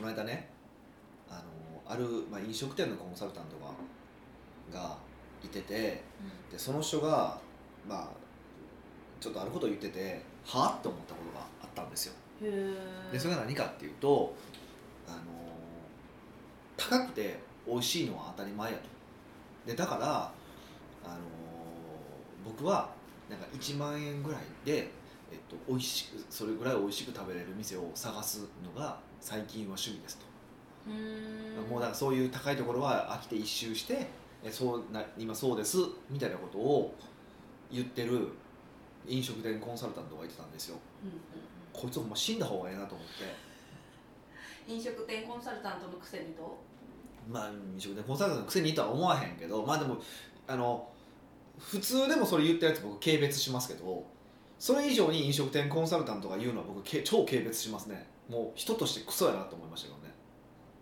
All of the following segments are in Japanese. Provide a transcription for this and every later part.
この間ねあのある、まあ、飲食店のコンサルタントががいててでその人がまあちょっとあることを言っててはあって思ったことがあったんですよ。でそれが何かっていうとあの高くて美味しいのは当たり前やと。でだからあの僕はなんか1万円ぐらいで、えっと、美味しくそれぐらい美味しく食べれる店を探すのが最近は趣味ですと、もうだからそういう高いところは飽きて一周してえそうな今そうですみたいなことを言ってる飲食店コンサルタントがいてたんですよ。うんうんこいつほんま死んだ方がええなと思って。う ん飲食店コンサルタントのくせにとまあ飲食店コンサルタントのくせにとは思わへんけどまあでもあの普通でもそれ言ったやつ僕軽蔑しますけどそれ以上に飲食店コンサルタントが言うのは僕け超軽蔑しますね。もう人としてクソやなと思いましたけどね。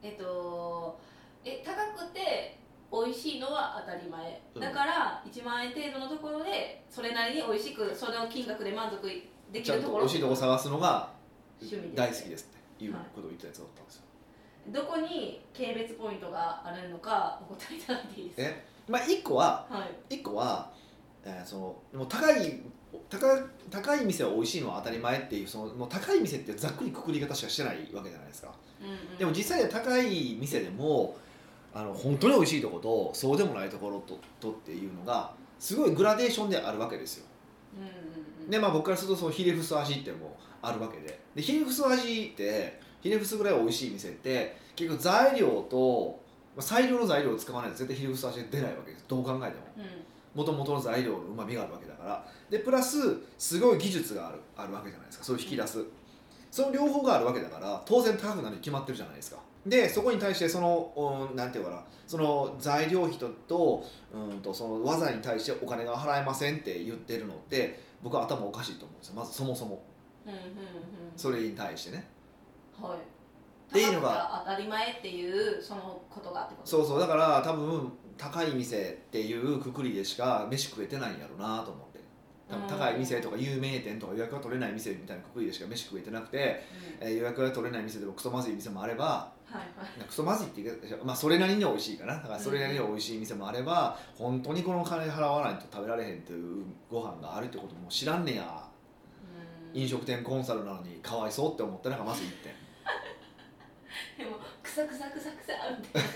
えっとえ高くて美味しいのは当たり前、うん。だから1万円程度のところでそれなりに美味しくその金額で満足できるところ。味しいとこ探すのが大好きですっていうことを言ったやつだったんですよ、どこに軽蔑ポイントがあるのかお答えいただいていいですえまあ1個はかはい。一個は、えーそのもう高い高高い店は美味しいのは当たり前っていうその高い店ってざっくりくくり方しかしてないわけじゃないですか。うんうん。でも実際は高い店でもあの本当に美味しいところとそうでもないところととっていうのがすごいグラデーションであるわけですよ。うんうんうん。でまあ僕からするとそのヒレフス味っていうのもあるわけで。でヒレフス味ってヒレフスぐらい美味しい店って結局材料とまあ最良の材料を使わないと絶対ヒレフス味が出ないわけです。どう考えても。うんもともとの材料のうまみがあるわけだから。でプラスすごい技術があるあるわけじゃないですか。それを引き出す、その両方があるわけだから当然高くなるに決まってるじゃないですか。でそこに対してそのうんなんていうかな。その材料費ととうんとその技に対してお金が払えませんって言ってるのって僕は頭おかしいと思うんですよ。まずそもそも。うんうんうん。それに対してね。はい。っていうのが。当たり前っていうそのことがってことそうそう。だから多分高い店っていうくくりでしか飯食えてないんやろうなと思って。多分高い店とか有名店とか予約が取れない店みたいなくくりでしか飯食えてなくて、うん。えー予約が取れない店でもクソまずい店もあればはいはい。クソまずいって言うけどまあそれなりに美味しいかな。だからそれなりに美味しい店もあれば本当にこの金払わないと食べられへんっていうご飯があるってことも知らんねや。うん。飲食店コンサルなのにかわいそうって思ったのがまず1点 でもくさくさくさくさみたいな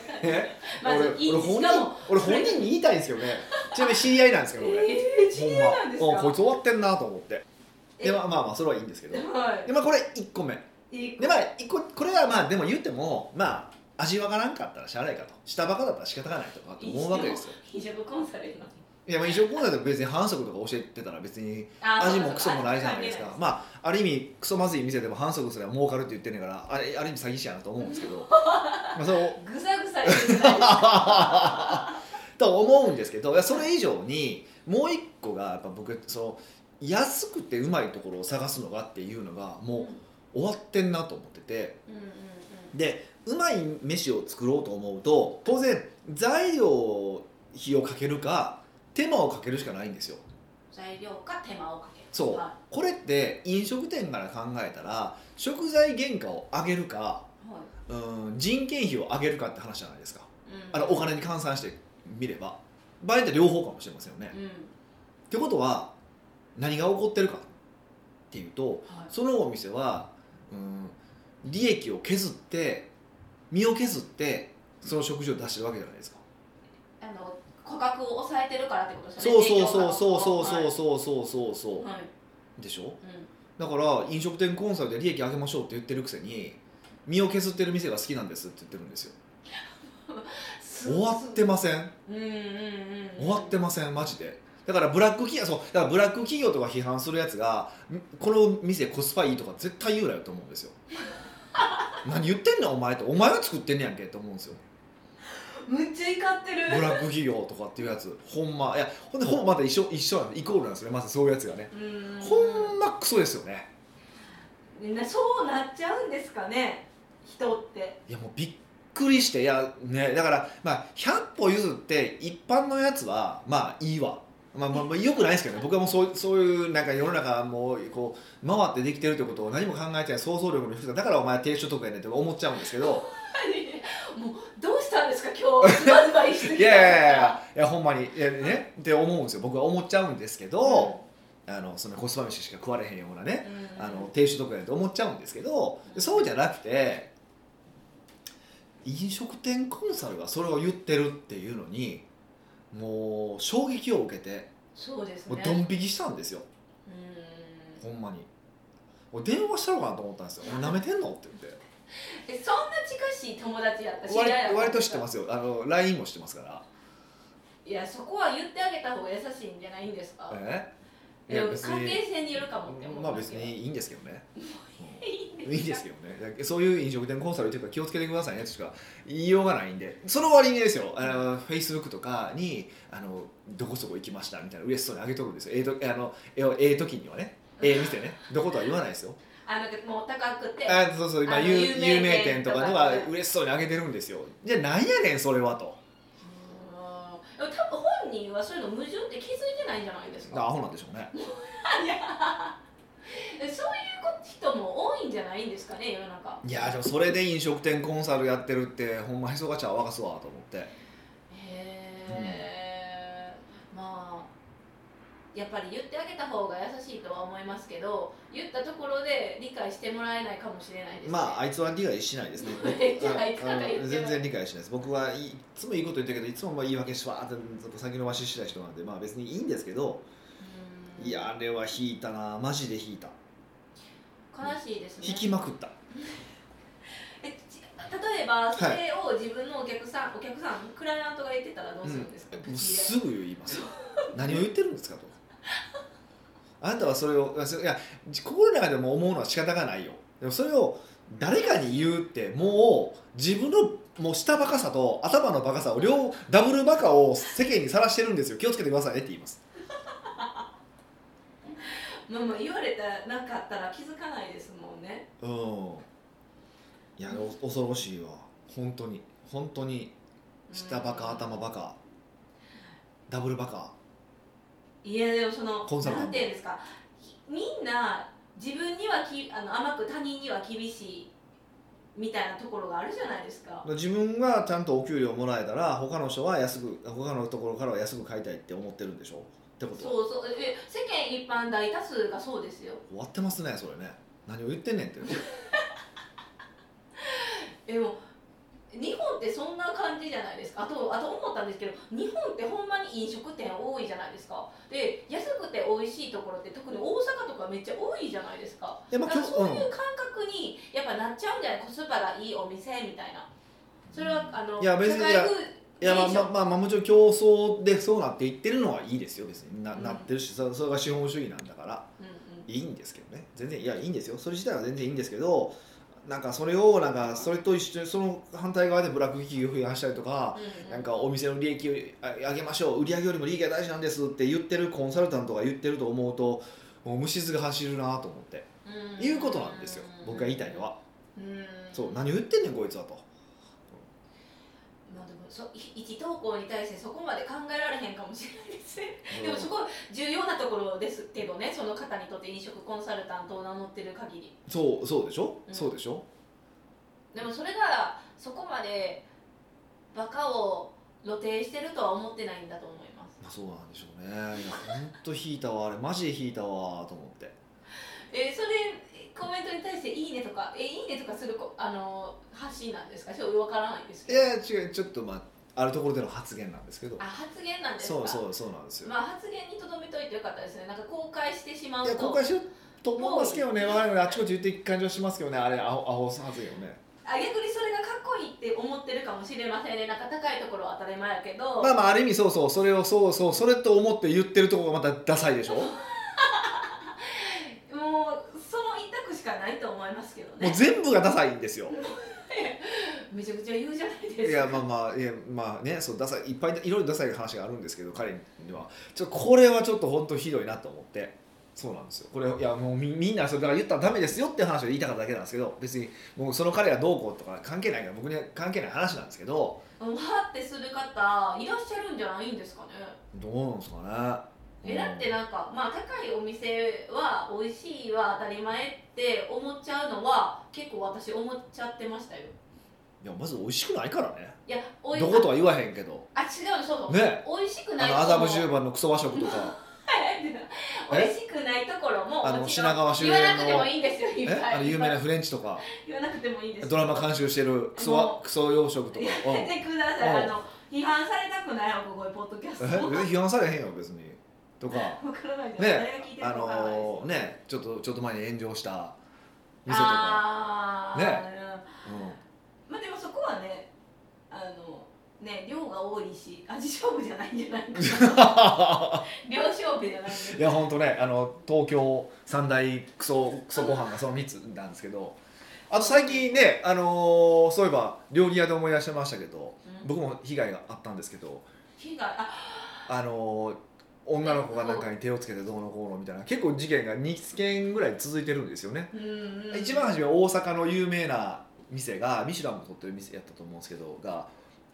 ま俺俺本人俺本人に言いたいんですけどねちなみに知り合いなんですけど俺、えー、知り合いなんですか？ま。うんこいつ終わってんなと思って。え？でまあまあまあそれはいいんですけど。はでまあこれ1個目。いいいでまあ一個これはまあでも言ってもまあ味わからんかったらしゃあないかと。下バカだったら仕方がないとかと思うわけですよ。コンサルのいやまあ飲食コンサルで別に反則とか教えてたら別にあ味もクソもないじゃないですか。あまあある意味クソまずい店でも反則すれば儲かるって言ってんねんからあれある意味詐欺師やなと思うんですけど。まあそう。ぐさぐさ言ってない と思うんですけどいやそれ以上にもう一個がやっぱ僕その安くてうまいところを探すのがっていうのがもう終わってんなと思ってて。うんうんうん。でうまい飯を作ろうと思うと当然材料費をかけるか手間をかけるしかないんですよ。材料か手間をかける。そう。はこれって飲食店から考えたら食材原価を上げるかいはい。うん人件費を上げるかって話じゃないですか。うん。あのお金に換算してみれば。場合っては両方かもしれませんよね、うん。ってことは何が起こってるかっていうとはい。そのお店はうん利益を削って身を削ってその食事を出してるわけじゃないですか。あの価格を抑えてるからってことですそうよねそうそうそうそうそうそうそうそう価格をはい。でしょ？はいだから飲食店コンサルで利益上げましょうって言ってるくせに身を削ってる店が好きなんですって言ってるんですよ。うん終わってません？うんうんうん終わってません？マジで？だからブラック企業そうだからブラック企業とか批判するやつがんこの店コスパいいとか絶対言うなよと思うんですよ。何言ってんのお前とお前は作ってんねやんけって思うんですよむっちゃ怒ってる。ブラック企業とかっていうやつ。ほんま。いやほんでほんまた一緒一緒なんでイコールなんですよね。まずそういうやつがね。うん。ほんまクソですよね。なそうなっちゃうんですかね。人って。いやもうびっくりして。いやねだからまあ100歩譲って一般のやつはまあいいわ。まあまあまあよくないですけどね。僕はもうそうそういうなんか世の中もうこう回ってできてるってことを何も考えてない想像力の低さだからお前低所得やねんって思っちゃうんですけど したんですか今日まずはいしすぎいやいやいやいやほんまに。いやねって思うんですよ。僕は思っちゃうんですけど、あのそのコスパ飯しか食われへんようなね、うん。あの低所得やねんって思っちゃうんですけどそうじゃなくて飲食店コンサルがそれを言ってるっていうのにもう衝撃を受けてそうですね。もうドン引きしたんですよ。うん。ほんまに。俺電話したのかなと思ったんですよ「お前舐めてんの?」って言って えそんな近しい友達やった？知り合い割やった？割と知ってますよ。あの LINE も知ってますから。いやそこは言ってあげた方が優しいんじゃないんですか？え？いでもや別関係に性によるかもって思まあ別にいいんですけどね。いいいいんですけどね。そういう飲食店コンサルというか気をつけてくださいねとしか言いようがないんで。その割にですよ。あの Facebook とかにあのどこそこ行きましたみたいな嬉しそうにあげとるんですよ。ええとあのえええ時にはね。ええ店ね。どことは言わないですよあのもう高くて。あそうそう今有有名店店とかでは嬉しそうにあげてるんですよ。じゃあなんやねんそれはと。多分本人はそういうの矛盾って気づいてないんじゃないですか？アホなんでしょうね。いや。そういう人も多いんじゃないんですかね世の中。いやでもそれで飲食店コンサルやってるってほんまへそがちゃ沸かすわと思って。へえ、まあやっぱり言ってあげた方が優しいとは思いますけど言ったところで理解してもらえないかもしれないですね。まああいつは理解しないですね。全然理解しないです。僕はいいつもいいこと言ってるけどいつもまあ言い訳しわーって先延ばしした人なんでまあ別にいいんですけどうん。いやあれは引いたなマジで引いた。悲しいですね。引きまくった。えち例えばそれを自分のお客さん、お客さんクライアントが言ってたらどうするんですか、もう口すぐ言います。よ何を言ってるんですかと あなたはそれをいや心の中でも思うのは仕方がないよ。でもそれを誰かに言うってもう自分のもう下バカさと頭のバカさを両ダブルバカを世間にさらしてるんですよ。気をつけてくださいねって言います。まあまあ言われたなかったら気づかないですもんね。うん。いやお恐ろしいわ。本当に。本当に。下バカ頭バカ。ダブルバカいやでもそのなんていうんですか？みんな自分にはきあの甘く他人には厳しいみたいなところがあるじゃないですか。自分がちゃんとお給料もらえたら他の人は安く他のところからは安く買いたいって思ってるんでしょ？ってことそうそう。え世間一般大多数がそうですよ。終わってますねそれね。何を言ってんねんってで も日本ってそんな感じじゃないですか。あとあと思ったんですけど日本ってほんまに飲食店多いじゃないですか。で安くて美味しいところって特に大阪とかめっちゃ多いじゃないですか。からそういううん。感覚にやっぱなっちゃうんじゃない？コスパがいいお店みたいな。それはあのいや別にいやまあまあまあ、まあ、もちろん競争でそうなっていってるのはいいですよ別にな,、うんなってるしそそれが資本主義なんだからいいんですけどね全然いやいいんですよそれ自体は全然いいんですけどなんかそれをなんかそれと一緒にその反対側でブラック企業を増やしたりとか、なんかお店の利益をあ上げましょう売り上げよりも利益が大事なんですって言ってるコンサルタントが言ってると思うともう虫唾が走るなと思って。うん。いうことなんですよ。僕が言いたいのは。うん。そう何を言ってんねんこいつはとまあでもそい一投稿に対してそこまで考えられへんかもしれないです。ねでもそこ重要なところですけどねその方にとって飲食コンサルタントを名乗ってる限り。そうそうでしょ、うん。そうでしょ？でもそれがそこまでバカを露呈してるとは思ってないんだと思います。まあそうなんでしょうね。いやほんと引いたわあれ。マジで引いたわと思って。えーそれコメントに対して「いいね」とか「えいいね」とかするこあの発信なんですか？ちょっとわからないんですいけど。や違うちょっとまああるところでの発言なんですけど。あ発言なんですか？そうそうそうなんですよ、まあ発言にとどめといてよかったですね。なんか公開してしまういとや公開しようと思いますけどね。わかるあっちこっち言っていく感じはしますけどね。あれアホアホ発言をね。あ逆にそれがかっこいいって思ってるかもしれませんね。なんか高いところは当たり前やけど、まあまあある意味そうそう。それをそうそうそれと思って言ってるところがまたダサいでしょ ももうその一択しかないと思いますけどうね全部がダサいんですよ。めちゃくちゃ言うじゃないですか。いやまあまあいやまあねそうダサいいっぱいいろいろダサい話があるんですけど彼には。ちょっとこれはちょっと本当ひどいなと思って。そうなんですよ。これいやもうみみんなそれだから言ったらダメですよって話を言いたかっただけなんですけど別にもうその彼がどうこうとか関係ないから僕には関係ない話なんですけど。もうはってする方いらっしゃるんじゃないんですかね。どうなんですかねえだってなんかまあ高いお店は美味しいは当たり前って思っちゃうのは結構私思っちゃってましたよ。いやまず美味しくないからね。いやおい。どことは言わへんけど。あ違うそうそう、ね。美味しくあないの麻布十番のクソ和食とか。美味しくないところもあの品川周言わ辺のなくてもいいんですよ有名なフレンチとか。言わなくてもいいんです。よドラマ監修してるクソクソ洋食とか。やうん。めてください、うん。あの批判されたくないよここでポッドキャスト。え？別に批判されへんよ別にとか。わからないじゃん、誰が聞いてるあのーね。ちょっとちょっと前に炎上した店とか、ねうん。まあでもそこはねあのね量が多いし味勝負じゃないんじゃないかな。量勝負じゃないいや本当ね。あの東京三大クソクソご飯がその3つなんですけど。あと最近ね、あのーそういえば料理屋で思い出してましたけど。うん。僕も被害があったんですけど。火があ。あのー女の子がなんかに手をつけてどうのこうのみたいな結構事件が2件ぐらい続いてるんですよね、うんうん。一番初めは大阪の有名な店がミシュランも取ってる店やったと思うんですけどが、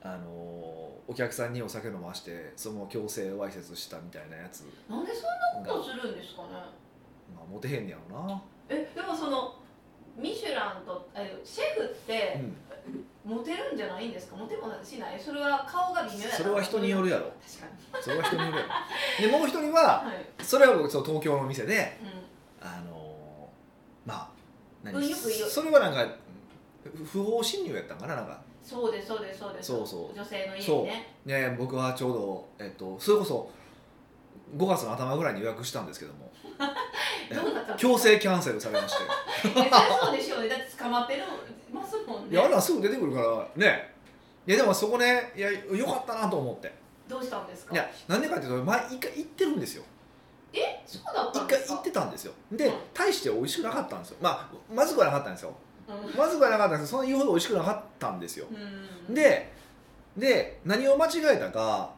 あのーお客さんにお酒飲ましてその強制わいせつしたみたいなやつ。なんでそんなが、ことするんですかね。まあ、モテへんねやろな、えでもそのミシュランとえシェフってうん、モテるんじゃないんですか？モテもしない。それは顔が微妙やそれは人によるやろ。確かに。それは人によるやろ。でもう一人ははい、それは僕その東京の店でうあのーまあ何？うんよく言う。それはなんかふ不法侵入やったんかななんか。ん、そうですそうですそうです。そうそう。女性の家そう。にねね僕はちょうど、えっと、それこそ5月の頭ぐらいに予約したんですけども。どうだった強制キャンセルされまして。えそうでしょうね。だって捕まってるもんね。いやあれはすぐ出てくるからね。いやでもそこねいやよかったなと思って。どうしたんですか？いやなんでかっていうと前一回行ってるんですよ。え？そうだった一んですか？回行ってたんですよ。でうん。大して美味しくなかったんですよ。まあまずくはなかったんですよ。うん。まずくはなかったんですその言うほど美味しくなかったんですよ。うん。でで何を間違えたか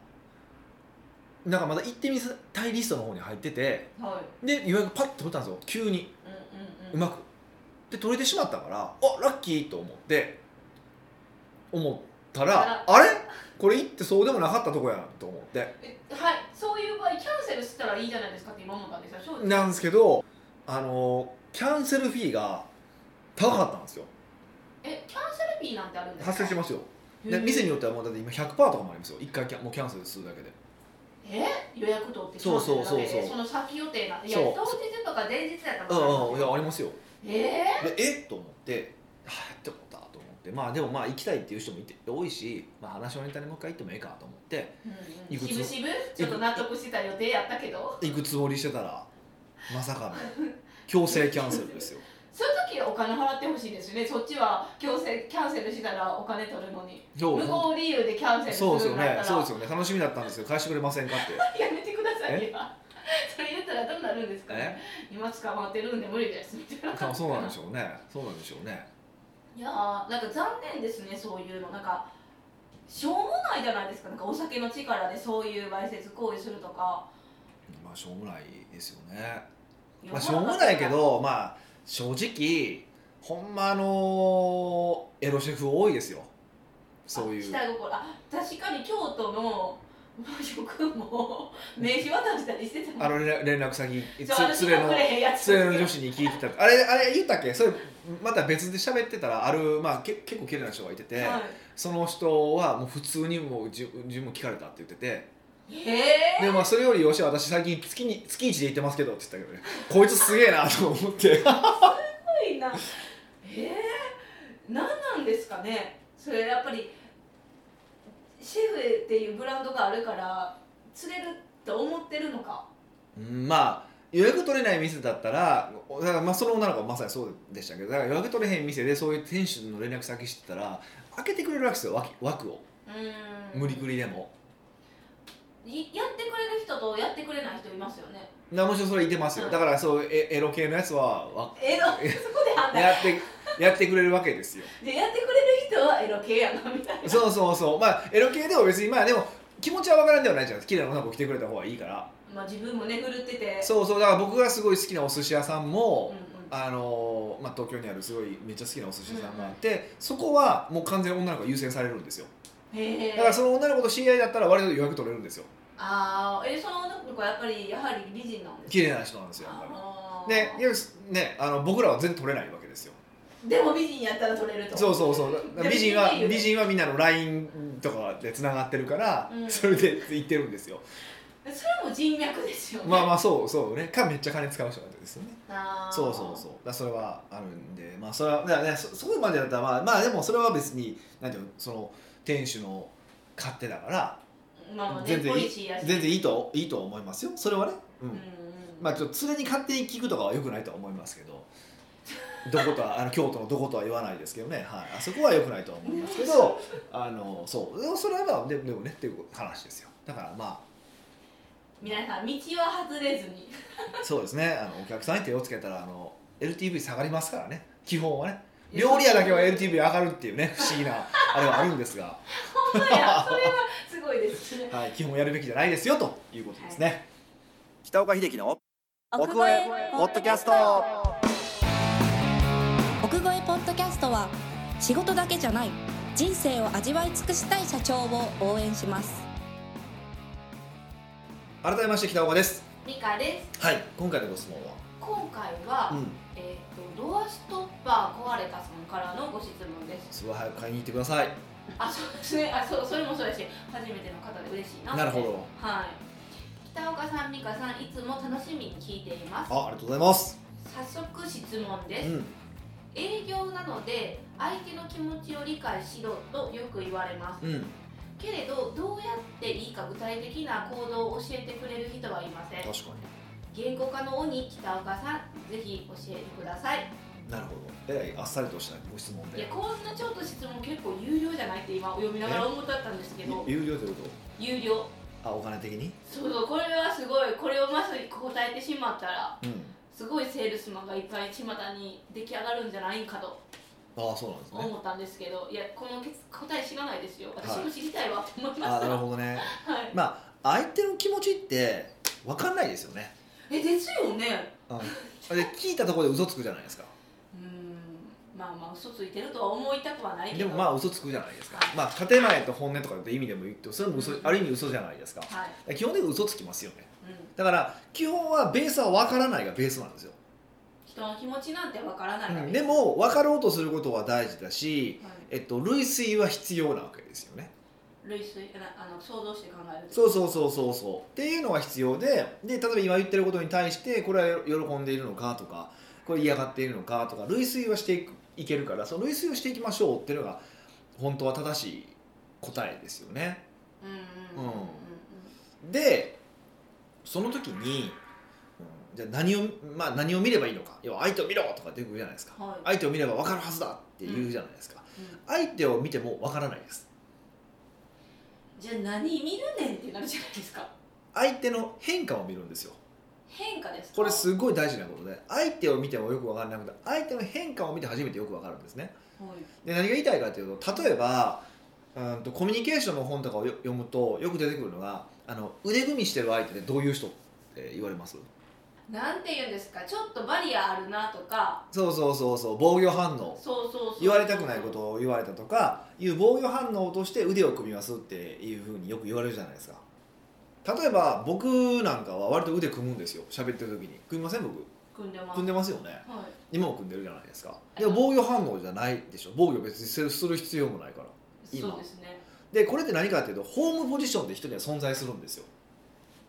なんかまだ行ってみたいリストの方に入っててはい。で予約パッと取ったんですよ。急に。うんうんうん。うまくで取れてしまったからあラッキーと思って思ったらあれ？これ行ってそうでもなかったとこやなと思って。えはいそういう場合キャンセルしたらいいじゃないですかって今思ったんですよなんですけどあのキャンセルフィーが高かったんですよ。えキャンセルフィーなんてあるんですか？発生してますよ。で店によってはもうだって今100%とかもありますよ。一回キャンもうキャンセルするだけで。え？予約取ってそうそうそうそうキャンセルだけで？その先予定なんいやそう。当日とか前日やったうらんうんいやありますよえでえ？っと思ってはあって思ったと思ってまあでもまあ行きたいっていう人もいて多いし、まあ、話のネタにもう一回行ってもええかと思ってーうんうん。いくつ？しぶしぶ？ちょっと納得してた予定やったけど？行くつもりしてたらまさかの 強制キャンセルですよ。そういう時はお金払ってほしいですよね。そっちは強制キャンセルしたらお金取るのに。そう。無効理由でキャンセルすそうですよるんだったらね。そうですよね。楽しみだったんですよ。返してくれませんかって。やめてくださいよなるんですかね。え？今捕まってるんで無理ですみたいな。あそうなんでしょうね。そうなんでしょうね。いやーなんか残念ですねそういうの。なんかしょうもないじゃないですか。なんかお酒の力でそういうわいせつ行為するとか。まあしょうもないですよね。まあしょうもないけどまあ正直ほんまあのエロシェフ多いですよ。そういう。下心。あ確かに京都の和食も名刺渡したりしてたもん。あの連連絡先連れの連れの女子に聞いてた。あれあれ言ったっけ？それまた別で喋ってたらある、まあ、け結構綺麗な人がいてて、はその人はもう普通にもう自自分も聞かれたって言ってて。でまあそれよりよし私最近月に月一で行ってますけどって言ったけどね。こいつすげえなと思って。すごいな。ええ何なんですかね？それやっぱりシェフっていうブランドがあるから釣れると思ってるのか？うんまあ予約取れない店だったらだからまあその女の子はまさにそうでしたけどだから予約取れへん店でそういう店主の連絡先知ってたら開けてくれるわけですよ枠枠を。無理くりでも。いやってくれる人とやってくれない人いますよね。なもちろんそれいてますよ。はいだからそうエエロ系のやつはわエロ そこで判断やってやってくれるわけですよ。でやってくれる人はエロ系やなみたいな。そうそうそう。まあエロ系でも別にまあでも気持ちは分からんではないじゃないですか。綺麗な女の子来てくれた方がいいから。まあ自分もね振るってて。そうそう。だから僕がすごい好きなお寿司屋さんも、うんうん。あのまあ、東京にあるすごいめっちゃ好きなお寿司屋さんがあって、そこはもう完全に女の子が優先されるんですよだからその女の子と知り合いだったら割と予約取れるんですよ。ああえその女の子はやっぱりやはり美人なんですか綺麗な人なんですよ。やっぱあー。りでねあの僕らは全然取れないわけですよ。でも美人やったら取れると。そうそうそう。で美人は美人はみんなの LINE とかでつながってるから、うん。それで言ってるんですよ。それも人脈ですよね。まあまあそうそうね。かめっちゃ金使う人なんですよね。あー。そうそうそう。だからそれはあるんでまあそれはだからねそそこまでだったらまあまあでもそれは別になんていうのその店主の勝手だからまあ全然いい全然いいといいと思いますよ。それはね。うん、うんうんまあちょっと常に勝手に聞くとかはよくないとは思いますけど。どことはあの京都のどことは言わないですけどね、はい、あそこはよくないとは思いますけど あのそう。でもそれはまあででもねっていう話ですよ。だからま皆さん道は外れずに。あ そうですね。あのお客さんに手をつけたらあの LTV 下がりますからね。基本はね。料理屋だけは LTV 上がるっていうね。不思議なあれはあるんですが、ほんまや。それはすごいですね。はい、基本やるべきじゃないですよということですね、北岡秀樹の奥越えポッドキャスト。奥越えポッドキャストは仕事だけじゃない人生を味わい尽くしたい社長を応援します。改めまして北岡です。ミカです。はい今回のご質問は？今回は、うんえっ、とドアストッパー壊れたさんからのご質問です。すごい早く買いに行ってください。あそうですね。あそうそれもそうだし初めての方で嬉しいななるほど。はい。北岡さん美香さんいつも楽しみに聞いています。あありがとうございます。早速質問です、うん。営業なので相手の気持ちを理解しろとよく言われます。うん。けれどどうやっていいか具体的な行動を教えてくれる人はいません。確か言語化の鬼北岡さんぜひ教えてください。になるほど。えらいあっさりとしたご質問で。いやこんなちょっと質問結構有料じゃないって今お読みながら思ったんですけど。有料というこ有料。とあお金的に？そうそうこれはすごいこれをまさに答えてしまったらうん。すごいセールスマンがいっぱい巷に出来上がるんじゃないかとああそうなんですね。思ったんですけどいやこの結答え知らないですよ。私はい。も知りたいわって思いまあした、なるほどね。はい、まあ相手の気持ちって分かんないですよねえですよね。うん。で聞いたところで嘘つくじゃないですか。うーん。まあまあ嘘ついてるとは思いたくはないけど。でもまあ嘘つくじゃないですか。はい。まあ建前と本音とかって意味でも言ってそれも嘘うん。ある意味嘘じゃないですか。はい、基本的に嘘つきますよね。うん、だから基本はベースは分からないがベースなんですよ。人の気持ちなんてわからないわけでも分かろうとすることは大事だし、はい。えっと、類推は必要なわけですよね類推あの想像して考えるとそうそうそうそうそう。っていうのが必要でで例えば今言ってることに対してこれは喜んでいるのかとかこれ嫌がっているのかとか類推はしていくいけるからその類推をしていきましょうっていうのが本当は正しい答えですよね。うんうんうんうんうん。でその時に、うんじゃあ何を,、まあ、何を見ればいいのか。要は相手を見ろとかって言うじゃないですか。はい。相手を見れば分かるはずだって言うじゃないですか、うん。相手を見ても分からないですじゃあ何見るねんってなるじゃないですか。相手の変化を見るんですよ。変化ですか？これすごい大事なことで相手を見てもよく分からなくて相手の変化を見て初めてよく分かるんですね。はい。で何が言いたいかというと例えばうんとコミュニケーションの本とかをよ読むとよく出てくるのがあの腕組みしてる相手ってどういう人って言われます？なんて言うんですか？ちょっとバリアあるなとか。そうそうそうそう防御反応。そうそうそう。言われたくないことを言われたとかいう防御反応として腕を組みますっていうふうによく言われるじゃないですか。例えば僕なんかは割と腕組むんですよ。喋ってる時に。組みません僕？組んでます。組んでますよね。はい。今も組んでるじゃないですか。でも防御反応じゃないでしょ。防御別にする必要もないから。今。そうですね。でこれって何かっていうとホームポジションって人には存在するんですよ。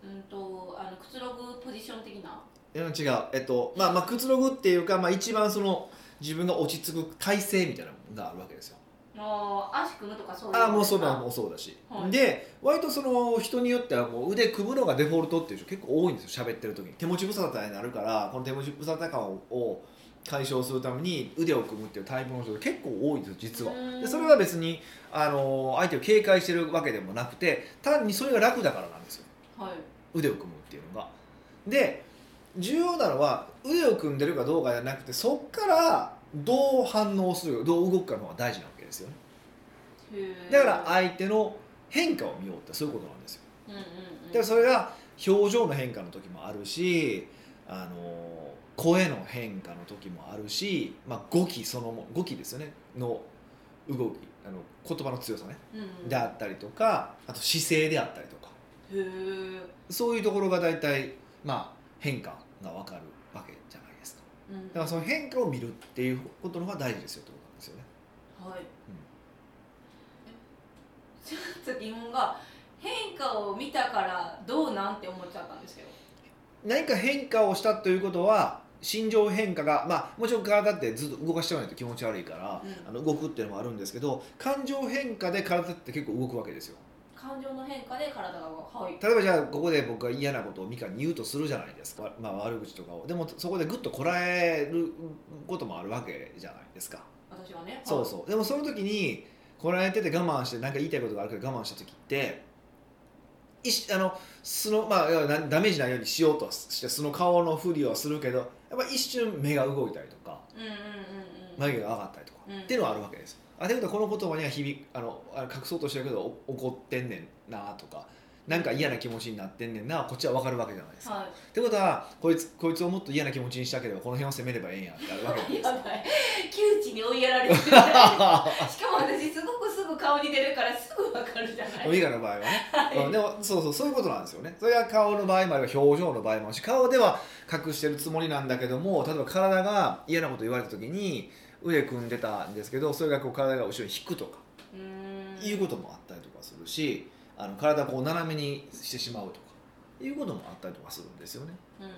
うんとあのくつろぐポジション的な？違う。えっとまあまあくつろぐっていうか、まあ、一番その自分が落ち着く体勢みたいなのがあるわけですよ。もう足組むとかそういうああもうそれなはもうそうだし、はい。で割とその人によってはもう腕組むのがデフォルトっていう人結構多いんですよ喋ってる時に。手持ち無沙汰になるからこの手持ち無沙汰感を解消するために腕を組むっていうタイプの人が結構多いんですよ実は。うん。でそれは別にあの相手を警戒してるわけでもなくて単にそれが楽だからなんですよ。はい。腕を組むで重要なのは腕を組んでるかどうかじゃなくてそっからどう反応するかどう動くかの方が大事なわけですよね。だから相手の変化を見ようってそういうことなんですよ。うんうんうん。でそれが表情の変化の時もあるしあの声の変化の時もあるし、まあ、語気そのも語気ですよね。の動き。あの言葉の強さね。うんうん。であったりとかあと姿勢であったりとか。へえ、そういうところが大体まあ変化が分かるわけじゃないですか。うん、だからその変化を見るっていうことの方が大事ですよってことなんですよね。はい、ちょっと疑問が変化を見たからどうなんて思っちゃったんですけど。何か変化をしたということは心情変化がまあもちろん体ってずっと動かしておかないと気持ち悪いから、うん。あの動くっていうのもあるんですけど感情変化で体って結構動くわけですよ感情の変化で体がはい。例えばじゃあここで僕が嫌なことをミカに言うとするじゃないですか、まあ、悪口とかを。でもそこでグッとこらえることもあるわけじゃないですか。私はねそうそう。でもその時にこらえてて我慢して何か言いたいことがあるけど我慢した時っていしあの素のまあダメージないようにしようとしてその顔のふりをするけどやっぱ一瞬目が動いたりとかうんうんうんうん。眉毛が上がったりとか、うんっていうのはあるわけですあというこの言葉には響あのあ隠そうとしてるけどお怒ってんねんなとかなんか嫌な気持ちになってんねんなこっちは分かるわけじゃないですか、はってことはこいつこいつをもっと嫌な気持ちにしたければこの辺を責めればええんやってあるわけいですやばい窮地に追いやられてる。しかも私すごくすぐ顔に出るからすぐわかるじゃない。ミカの場合はね、はい。うんでもそうそうそういうことなんですよね。それが顔の場合もあれば表情の場合もあるし顔では隠してるつもりなんだけども例えば体が嫌なこと言われた時に腕組んでたんですけどそれがこう体が後ろに引くとかいうこともあったりとかするしあの体をこう斜めにしてしまうとかいうこともあったりとかするんですよね。うんうん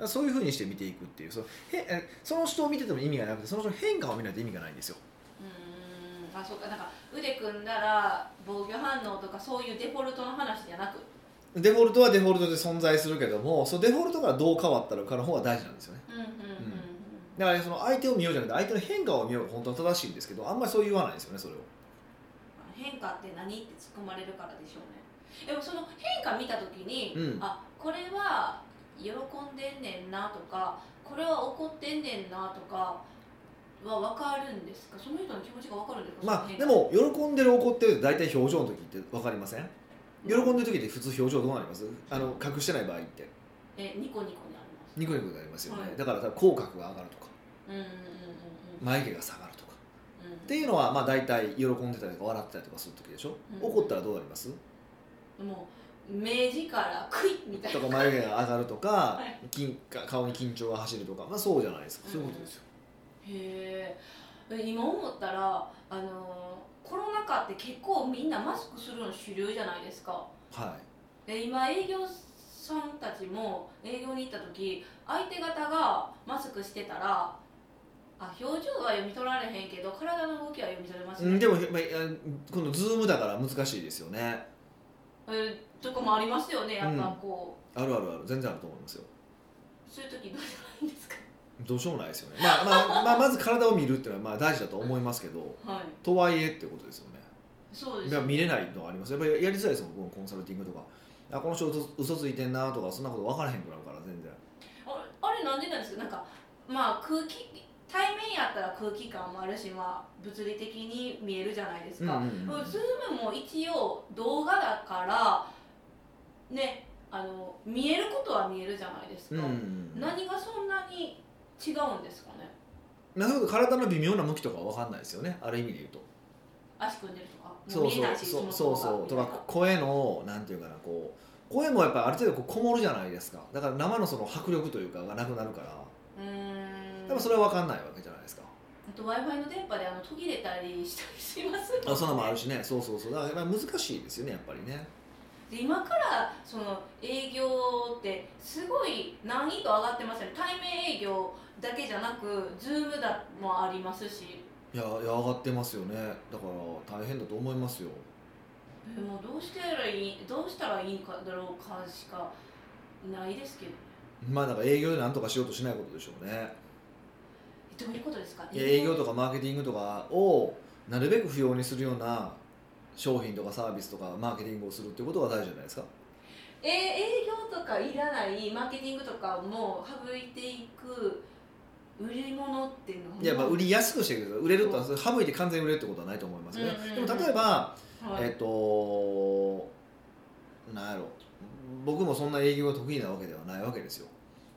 うん。そういうふうにして見ていくっていうそのへえその人を見てても意味がなくてその人の変化を見ないと意味がないんですよ。うーん。あそうか。なんか腕組んだら防御反応とかそういうデフォルトの話じゃなく？デフォルトはデフォルトで存在するけどもそのデフォルトからどう変わったのかの方が大事なんですよね。うんうんうんだからその相手を見ようじゃなくて相手の変化を見ようが本当は正しいんですけどあんまりそう言わないですよねそれを。変化って何って突っ込まれるからでしょうね。でもその変化見た時に、うん。あこれは喜んでんねんなとかこれは怒ってんねんなとかは分かるんですか？その人の気持ちが分かるんですか？まあでも喜んでる怒ってる大体表情の時って分かりません。喜んでる時って普通表情どうなります？あの隠してない場合って。えニコニコになります。ニコニコになりますよね、はい。だから多分口角が上がるとか眉毛が下がるとか。うん。っていうのはまあ大体喜んでたりとか笑ってたりとかする時でしょ、うん。怒ったらどうなります？もう目力クイッみたいな。とか眉毛が上がるとか、はい。金か顔に緊張が走るとか、まあ、そうじゃないですか、そういうことですよ。へえ今思ったらあのーコロナ禍って結構みんなマスクするの主流じゃないですか。はで今営業さんたちも営業に行った時相手方がマスクしてたらあ表情は読み取られへんけど体の動きは読み取れますね。でも、まあ、今度ズームだから難しいですよね。えーとかもありますよね。やっぱこう、あるあるある。全然あると思いますよ。そういう時どうしたらいいんですか？どうしようもないですよね、まあまあまあ、まず体を見るっていうのはまあ大事だと思いますけどはい。とはいえってことですよね。そうですいや見れないのはあります。やっぱりやりづらいですもんコンサルティングとか。あこの人嘘嘘ついてんなとかそんなこと分からへんくなるから全然。ああれなんでなんですか？なんかまあ空気対面やったら空気感もあるし、まあ、物理的に見えるじゃないですか、うんうんうんズームも一応動画だからねあの見えることは見えるじゃないですか、うんうんうん。何がそんなに違うんですかね？なるほど体の微妙な向きとかは分かんないですよね。ある意味で言うと。足組んでるとか？もそうそうもそうそうとか声のなんていうかなこう声もやっぱりある程度こもるじゃないですか。だから生のその迫力というかがなくなるから。うーんでもそれは分かんないわけじゃないですか。あと w i f i の電波であの途切れたりしたりします。あそんなのもあるしね。そうそうそう。だから難しいですよねやっぱりね。で今からその営業ってすごい難易度上がってますよね。対面営業だけじゃなくズームだもありますし。いやいや上がってますよね。だから大変だと思いますよ。えもうどうしたらいいどうしたらいいかだろうかしかないですけどね。まあだから営業で何とかしようとしないことでしょうね。えどういうことですか？営業とかマーケティングとかをなるべく不要にするような商品とかサービスとかマーケティングをするっていうことが大事じゃないですか？えー営業とかいらないマーケティングとかも省いていく売り物っていうのはいやまあ売りやすくしてください売れると省いて完全に売れるってことはないと思いますよね、うんうんうん。でも例えば、はい。えっ、となんやろ。僕もそんな営業が得意なわけではないわけですよ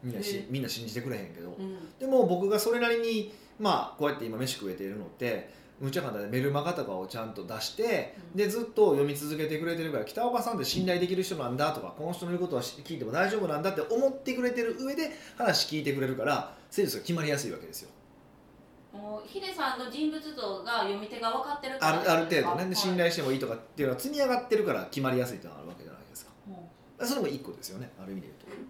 みんなしえみんな信じてくれへんけど。うん。でも僕がそれなりにまあこうやって今飯食えているのってむちゃ簡単でメルマガとかをちゃんと出してうん。でずっと読み続けてくれてるから北岡さんって信頼できる人なんだとかこの人の言うことは聞いても大丈夫なんだって思ってくれてる上で話聞いてくれるからセールスが決まりやすいわけですよ。もうヒデさんの人物像が読み手が分かってるから。あるある程度ね。で信はい。頼してもいいとかっていうのは積み上がってるから決まりやすいっていうのがあるわけじゃないですか。うん。それも一個ですよね。ある意味で言うと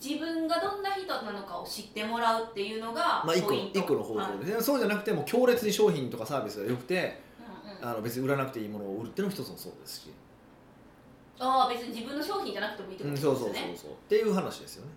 自分がどんな人なのかを知ってもらうっていうのがまあ一個ポイント。一個の方はい法ですね。そうじゃなくても強烈に商品とかサービスが良くてうん。うんあの別に売らなくていいものを売るっていうのも一つもそうですし、ああ別に自分の商品じゃなくてもいいってうん、ことそうそうですねそうそう。っていう話ですよね。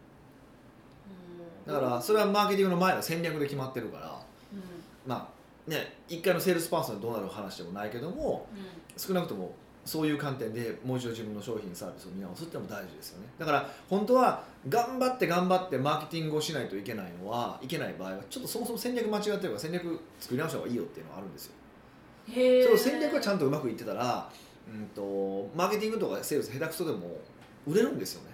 うん。だからそれはマーケティングの前の戦略で決まってるからうん。まあね一回のセールスパーソンでどうなる話でもないけどもうん。少なくともそういう観点でもう一度自分の商品サービスを見直すってのも大事ですよね。だから本当は頑張って頑張ってマーケティングをしないといけないのはいけない場合はちょっとそもそも戦略間違ってるから戦略作り直した方がいいよっていうのはあるんですよ。へえそう戦略がちゃんとうまくいってたら、うん、とマーケティングとかセールス下手くそでも売れるんですよね。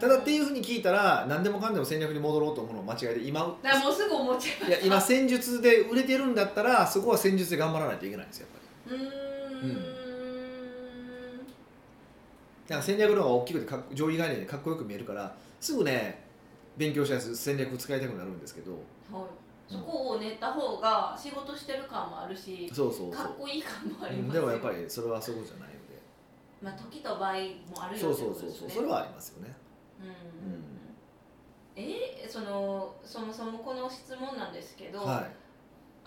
ただっていうふうに聞いたら何でもかんでも戦略に戻ろうと思うのは間違いで今もうすぐ思っちゃいいや今戦術で売れてるんだったらそこは戦術で頑張らないといけないんですよやっぱりうーん。戦略の方が大きくてかっ上位概念でかっこよく見えるからすぐね勉強したやつ戦略使いたくなるんですけど。はい。そこを練った方が仕事してる感もあるしそうそうそう。かっこいい感もあうんりますでもやっぱりそれはそうじゃないので。まあ時と場合もあるそうそうよってことですね。そうそう。それはありますよね。うん。うん。えーそのそもそもこの質問なんですけど、はい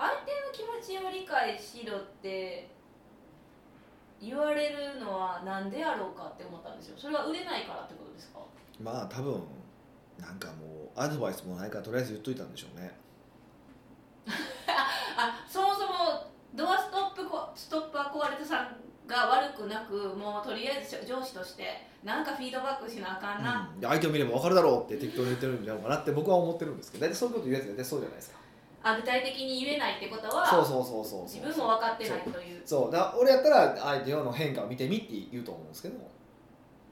相手の気持ちを理解しろって言われるのはなんでやろうかって思ったんですよ。それは売れないからってことですか？まあ多分なんかもうアドバイスもないからとりあえず言っといたんでしょうね。あそもそもドアストップこストップは壊れたさんが悪くなくもうとりあえず上司としてなんかフィードバックしなあかんな、うん。で相手を見れば分かるだろうって適当に言ってるんじゃないかなって僕は思ってるんですけど大体そういうこと言うやつ大体そうじゃないですかあ具体的に言えないってことはそうそうそうそう自分も分かってないという。そう。だ俺やったら相手の変化を見てみって言うと思うんですけど、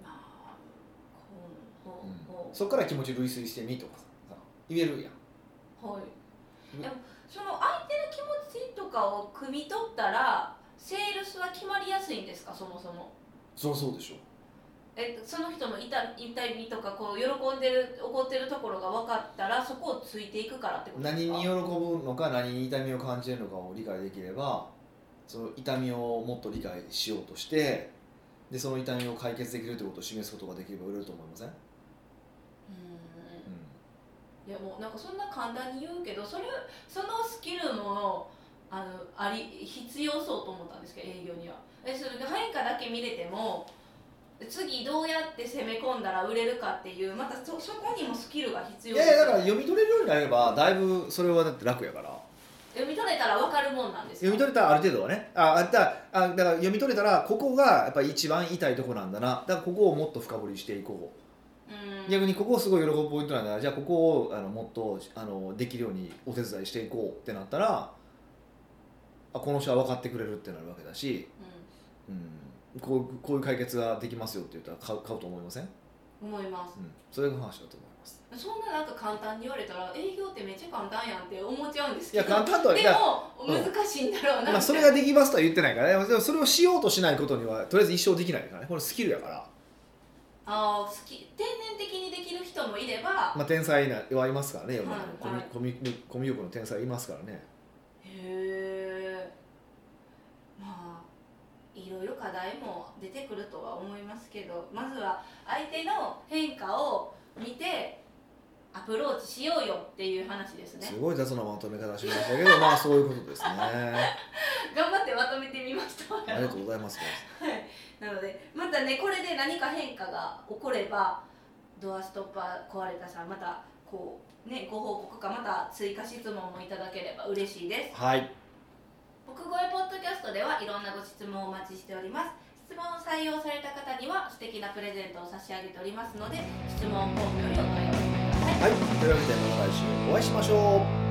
まあほうほうんう。ほうそこから気持ち類推してみとかさ。言えるやん。はい、うんでもその相手の気持ちとかを汲み取ったらセールスは決まりやすいんですか？そもそも。そうそうでしょえその人の痛痛みとかこう喜んでる怒ってるところが分かったらそこをついていくからってことですか？何に喜ぶのか何に痛みを感じるのかを理解できればその痛みをもっと理解しようとしてでその痛みを解決できるということを示すことができれば売れると思いません、いやもうなんかそんな簡単に言うけどそれそのスキルもあのあり必要そうと思ったんですけど営業には。えそれで変化だけ見れても次どうやって攻め込んだら売れるかっていうまたそそこにもスキルが必い要やいやだから読み取れるようになればだいぶそれはだって楽やから。読み取れたら分かるもんなんです読み取れたらある程度はね。ああだあだから読み取れたらここがやっぱり一番痛いところなんだな。だからここをもっと深掘りしていこう。うん。逆にここをすごい喜ぶポイントなんだな。じゃあここをあのもっとあのできるようにお手伝いしていこうってなったらあこの人は分かってくれるってなるわけだし、うん、こうこういう解決ができますよって言ったら買う買うと思いません、うん、思います。うん、それが話だと思います。そんななんか簡単に言われたら営業ってめっちゃ簡単やんって思っちゃうんですいやけど簡単とはいやでもうん難しいんだろうな。まあ、それができますとは言ってないからねでもそれをしようとしないことにはとりあえず一生できないからね。これスキルやから、あー好き。天然的にできる人もいれば、まあ、天才なはいますからね世の中に。コミュ力の天才いますからね。へえまあいろいろ課題も出てくるとは思いますけどまずは相手の変化を見てアプローチしようよっていう話ですね。すごい雑なまとめ方しましたけどまあそういうことですね。頑張ってまとめてみました。ありがとうございます。はい、なのでまたねこれで何か変化が起こればドアストッパー壊れたさんまたこうねご報告かまた追加質問もいただければ嬉しいです。はい奥越ポッドキャストではいろんなご質問をお待ちしております。質問を採用された方には素敵なプレゼントを差し上げておりますので質問フォームよりお願い合わせください。はいというわけでまた来週お会いしましょう。